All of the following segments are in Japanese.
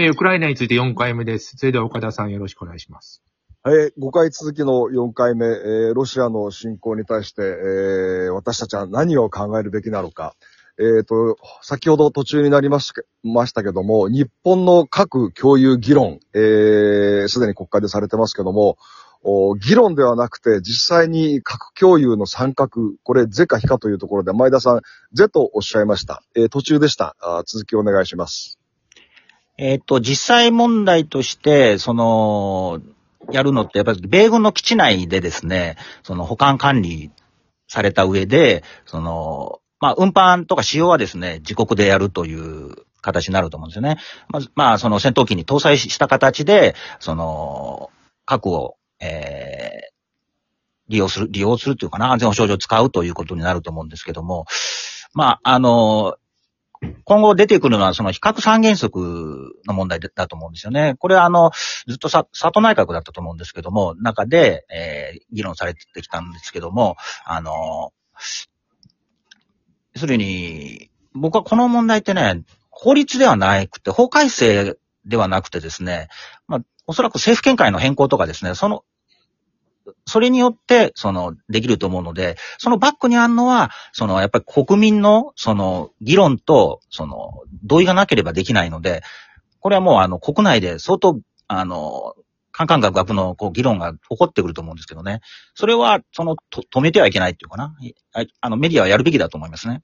えーウクライナについて4回目です。それでは岡田さんよろしくお願いします。はい、5回続きの4回目、えーロシアの侵攻に対して、えー私たちは何を考えるべきなのか。えっ、と、先ほど途中になりましたけども、日本の核共有議論、えーすでに国会でされてますけども、議論ではなくて、実際に核共有の参画、これ、是か非かというところで、前田さん、是とおっしゃいました。えー途中でしたあ。続きお願いします。えっ、と、実際問題として、その、やるのって、やっぱり米軍の基地内でですね、その保管管理された上で、その、まあ、運搬とか使用はですね、自国でやるという形になると思うんですよね。まず、まあ、その戦闘機に搭載した形で、その、核を、えー利用する、利用するというかな、安全保障上使うということになると思うんですけども、まあ、あの、今後出てくるのは、その比較三原則の問題だと思うんですよね。これは、あの、ずっとさ、佐藤内閣だったと思うんですけども、中で、えー議論されてきたんですけども、あの、要するに、僕はこの問題ってね、法律ではなくて、法改正ではなくてですね、まあ、おそらく政府見解の変更とかですね、その、それによって、その、できると思うので、そのバックにあるのは、その、やっぱり国民の、その、議論と、その、同意がなければできないので、これはもう、あの、国内で相当、あの、カンカンガクガクの、こう、議論が起こってくると思うんですけどね。それは、その、と止めてはいけないっていうかな。あの、メディアはやるべきだと思いますね。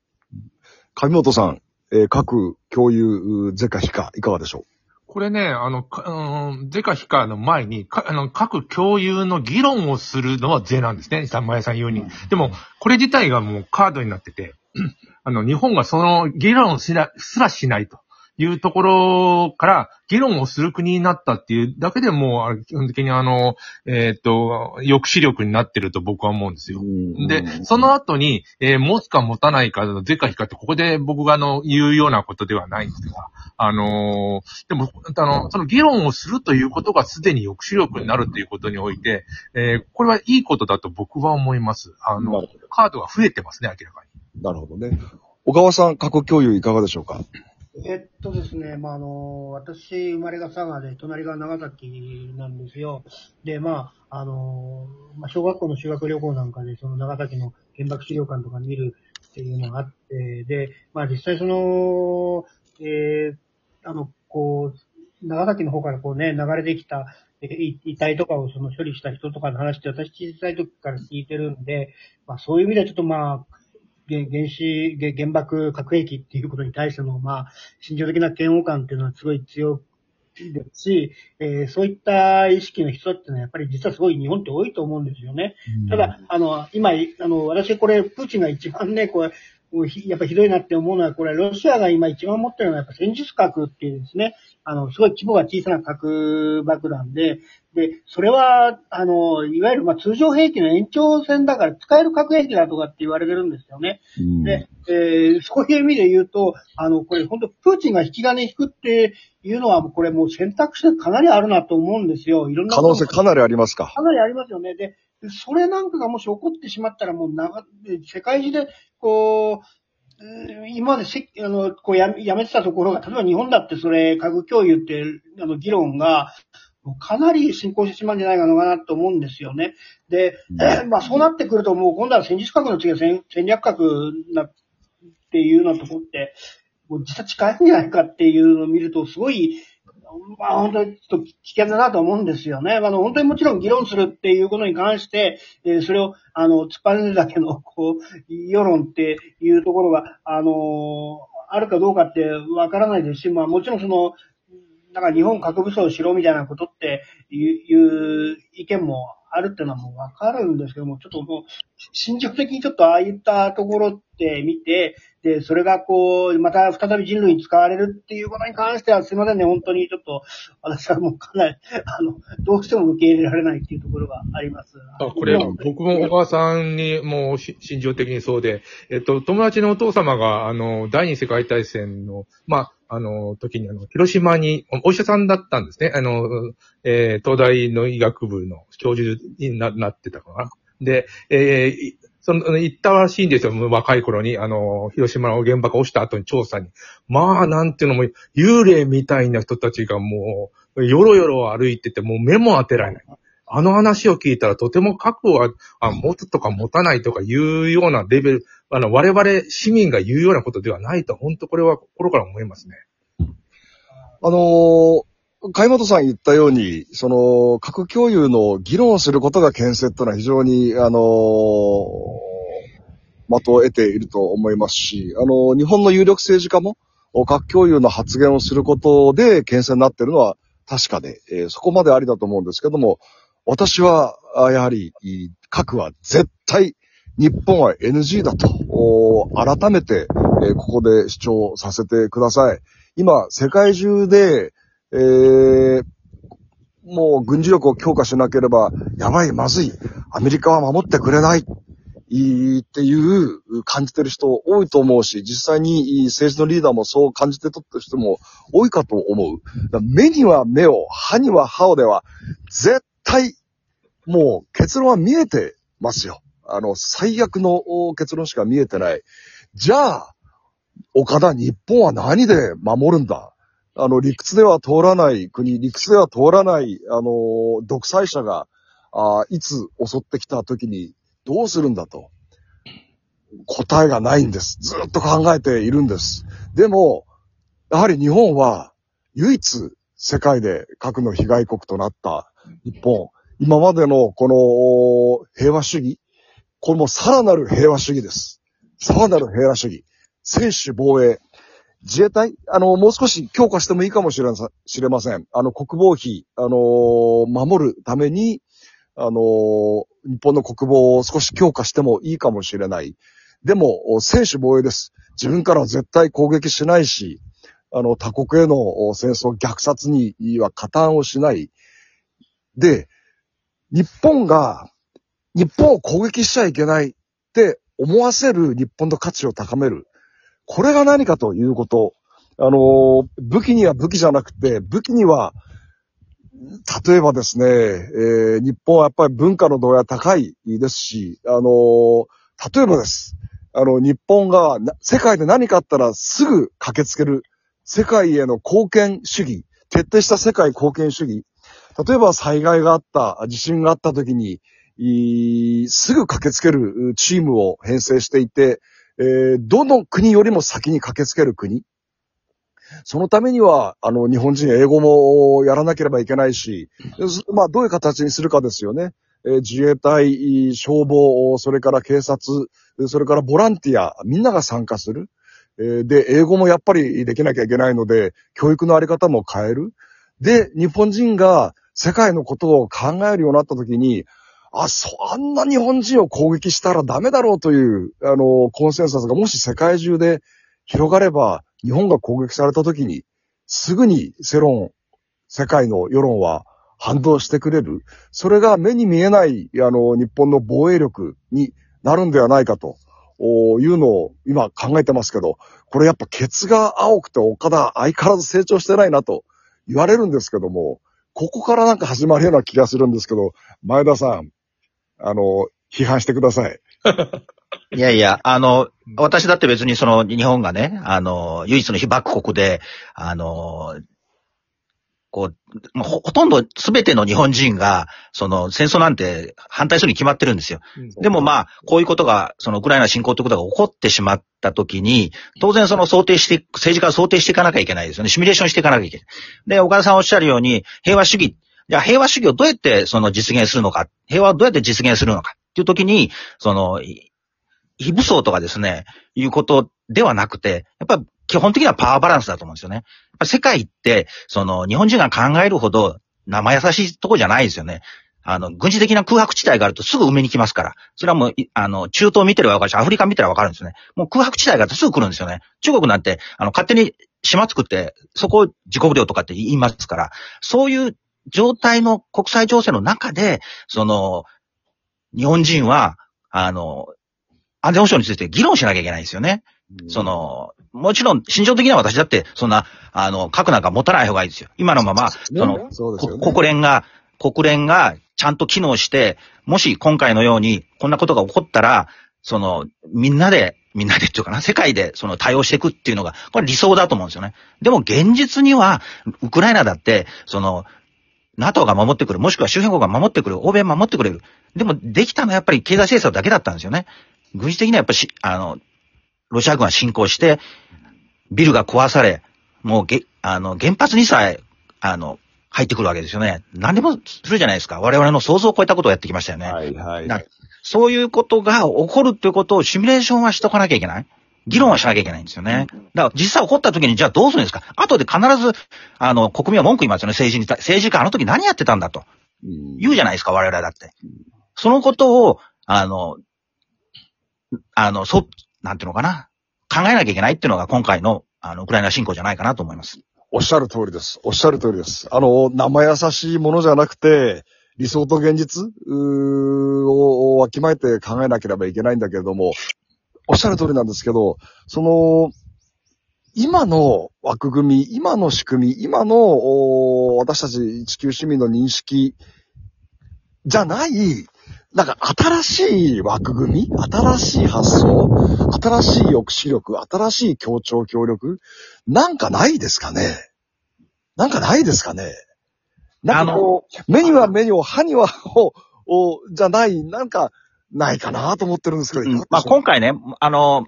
上本さん、えー核共有是か非か、いかがでしょう？これね、あの、かうーん是か非かの前に、かあの、各共有の議論をするのは是なんですね。さんまやさん言うに。でも、これ自体がもうカードになってて、あの、日本がその議論をしなすらしないというところから、議論をする国になったっていうだけでもう、基本的にあの、えっ、と、抑止力になってると僕は思うんですよ。で、その後に、えー持つか持たないかの是か非かって、ここで僕があの、言うようなことではないんですが、あのーでも、あの、その議論をするということがすでに抑止力になるということにおいて、えーこれはいいことだと僕は思います。あのカードが増えてますね、明らかに。なるほどね。小川さん、核共有いかがでしょうか？えっとですね、まあ、あの、私、生まれが佐賀で、隣が長崎なんですよ。で、まあ、あの、まあ、小学校の修学旅行なんかで、その長崎の原爆資料館とか見るっていうのがあって、で、まあ、実際その、えーあの、こう、長崎の方からこうね、流れてきた、遺体とかをその処理した人とかの話って私小さい時から聞いてるんで、まあそういう意味ではちょっとまあ、原原子、原原爆核兵器っていうことに対しての、まあ、心情的な嫌悪感っていうのはすごい強いですし、えーそういった意識の人っていうのはやっぱり実はすごい日本って多いと思うんですよね。ただ、あの、今、あの、私これ、プーチンが一番ね、こうひやっぱひどいなって思うのは、これ、ロシアが今一番持ってるのはやっぱ戦術核っていうですね、あの、すごい規模が小さな核爆弾で、で、それは、あの、いわゆる、まあ、通常兵器の延長線だから使える核兵器だとかって言われてるんですよね。で、えーそういう意味で言うと、あの、これ本当、プーチンが引き金引くっていうのは、これもう選択肢がかなりあるなと思うんですよ。いろんな可能性かなりありますか？かなりありますよね。で、それなんかがもし起こってしまったら、もう長、世界中で、こう、うん今までせあの、こうややめてたところが、例えば日本だってそれ、核共有って、あの、議論が、かなり進行してしまうんじゃないかなと思うんですよね。で、え まあそうなってくると、もう今度は戦術核の次は戦戦略核なっていうようなところって、もう実は近いんじゃないかっていうのを見ると、すごい、まあ本当にちょっと危険だなと思うんですよね。あの、本当にもちろん議論するっていうことに関して、えーそれを、あの、突っ張れるだけの、こう、世論っていうところが、あのあるかどうかってわからないですし、まあもちろんその、なんか日本核武装しろみたいなことっていう意見もあるっていうのはもうわかるんですけども、ちょっともう、心情的にちょっとああいったところって見て、で、それがこう、また再び人類に使われるっていうことに関しては、すいませんね、本当にちょっと、私はもうかなり、あの、どうしても受け入れられないっていうところがあります。あこれ、僕も小川さんにもう心情的にそうで、えっと、友達のお父様が、あの、第二次世界大戦の、まあ、あの、時に、あの、広島に、お医者さんだったんですね。あの、えー東大の医学部の教授にななってたかな。で、えーその、行ったらしいんですよ、若い頃に。あの、広島の原爆が落ちた後に調査に。まあ、なんていうのも、幽霊みたいな人たちがもう、よろよろ歩いてて、もう目も当てられない。あの話を聞いたらとても覚悟は、あ、持つとか持たないとかいうようなレベル、あの、我々市民が言うようなことではないと、本当これは心から思いますね。あのー、海本さん言ったように、その、核共有の議論をすることが建設というのは非常に、あのー、的を得ていると思いますし、あの、日本の有力政治家も、核共有の発言をすることで建設になっているのは確かで、えー、そこまでありだと思うんですけども、私は、やはり、核は絶対、日本は NG だと、改めて、えここで主張させてください。今、世界中で、えー、もう軍事力を強化しなければ、やばい、まずい、アメリカは守ってくれない、っていう感じてる人多いと思うし、実際に政治のリーダーもそう感じてとってる人も多いかと思う。目には目を、歯には歯をでは、絶対、もう結論は見えてますよ。あの、最悪の結論しか見えてない。じゃあ、岡田、日本は何で守るんだ？あの、理屈では通らない国、理屈では通らない、あの、独裁者が、あいつ襲ってきた時にどうするんだと。答えがないんです。ずっと考えているんです。でも、やはり日本は唯一世界で核の被害国となった日本。今までのこの平和主義、これもさらなる平和主義です。さらなる平和主義。専守防衛。自衛隊あの、もう少し強化してもいいかもしれません。あの、国防費、あの守るために、あの日本の国防を少し強化してもいいかもしれない。でも、専守防衛です。自分からは絶対攻撃しないし、あの、他国への戦争、虐殺には加担をしない。で、日本が、日本を攻撃しちゃいけないって思わせる日本の価値を高める。これが何かということ。あの、武器には武器じゃなくて、武器には、例えばですね、えー、日本はやっぱり文化の度合いは高いですし、あの、例えばです。あの、日本が世界で何かあったらすぐ駆けつける世界への貢献主義、徹底した世界貢献主義。例えば災害があった、地震があった時に、すぐ駆けつけるチームを編成していて、えー、どの国よりも先に駆けつける国？そのためには、あの、日本人英語もやらなければいけないし、まあ、どういう形にするかですよね。えー、自衛隊、消防、それから警察、それからボランティア、みんなが参加する。えー、で、英語もやっぱりできなきゃいけないので、教育のあり方も変える。で、日本人が世界のことを考えるようになったときに、あ、そ、あんな日本人を攻撃したらダメだろうという、あの、コンセンサスがもし世界中で広がれば、日本が攻撃された時に、すぐに世論、世界の世論は反動してくれる。それが目に見えない、あの、日本の防衛力になるんではないかというのを今考えてますけど、これやっぱケツが青くて岡田相変わらず成長してないなと言われるんですけども、ここからなんか始まるような気がするんですけど、前田さん、あの、批判してください。いやいや、あの、私だって別にその日本がね、あの、唯一の被爆国で、あの、こう、ほほとんど全ての日本人が、その戦争なんて反対するに決まってるんですよ。でもまあ、こういうことが、そのウクライナ侵攻ということが起こってしまったときに、当然その想定して、政治家は想定していかなきゃいけないですよね。シミュレーションしていかなきゃいけない。で、岡田さんおっしゃるように、平和主義、じゃあ平和主義をどうやってその実現するのか、平和をどうやって実現するのかっていうときに、その、非武装とかですね、いうことではなくて、やっぱり基本的にはパワーバランスだと思うんですよね。世界って、その、日本人が考えるほど生優しいとこじゃないですよね。あの、軍事的な空白地帯があるとすぐ埋めに来ますから。それはもう、あの、中東見てればわかるし、アフリカ見てればわかるんですよね。もう空白地帯があるとすぐ来るんですよね。中国なんて、あの、勝手に島作って、そこを自国領とかって言いますから、そういう状態の国際情勢の中で、その、日本人は、あの、安全保障について議論しなきゃいけないんですよね。その、もちろん、心情的には私だって、そんな、あの、核なんか持たない方がいいですよ。今のまま、その、ね、国連が、国連がちゃんと機能して、もし今回のように、こんなことが起こったら、その、みんなで、みんなでっていうかな、世界でその対応していくっていうのが、これ理想だと思うんですよね。でも現実には、ウクライナだって、その、NATO が守ってくる、もしくは周辺国が守ってくる、欧米が守ってくれる。でも、できたのはやっぱり経済制裁だけだったんですよね。軍事的にはやっぱりし、あの、ロシア軍は侵攻して、ビルが壊され、もうげ、あの、原発にさえ、あの、入ってくるわけですよね。何でもするじゃないですか。我々の想像を超えたことをやってきましたよね。はいはい。なそういうことが起こるっていうことをシミュレーションはしとかなきゃいけない。議論はしなきゃいけないんですよね。だから実際起こった時にじゃあどうするんですか後で必ず、あの、国民は文句言いますよね、政治に対。政治家あの時何やってたんだと。うん言うじゃないですか、我々だって。そのことを、あの、あの、そ、なんていうのかな。考えなきゃいけないっていうのが今回の、あの、ウクライナ侵攻じゃないかなと思います。おっしゃる通りです。おっしゃる通りです。あの、生優しいものじゃなくて、理想と現実をわきまえて考えなければいけないんだけれども、おっしゃる通りなんですけど、その、今の枠組み、今の仕組み、今の私たち地球市民の認識じゃない、なんか新しい枠組み新しい発想新しい抑止力新しい協調協力なんかないですかね。なんかないですかね。なんかこう、目には目にを、歯には歯 を、をじゃない、なんか、ないかなと思ってるんですけど、うまあ今回ね、あの、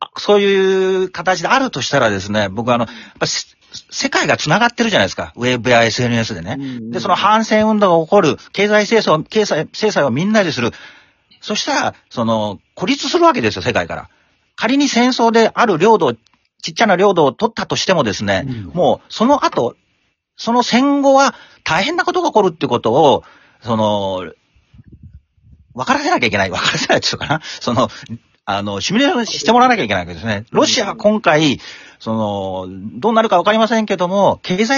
あそういう形であるとしたらですね、僕はあの、世界が繋がってるじゃないですか。ウェブや SNS でね。うんで、その反戦運動が起こる、経済制裁を、経済、制裁をみんなでする。そしたら、その、孤立するわけですよ、世界から。仮に戦争である領土を、ちっちゃな領土を取ったとしてもですね、もう、その後、その戦後は大変なことが起こるってことを、その、分からせなきゃいけない。分からせないっていうかな。その、あの、シミュレーションしてもらわなきゃいけないわけですね。ロシアは今回、その、どうなるか分かりませんけども、経済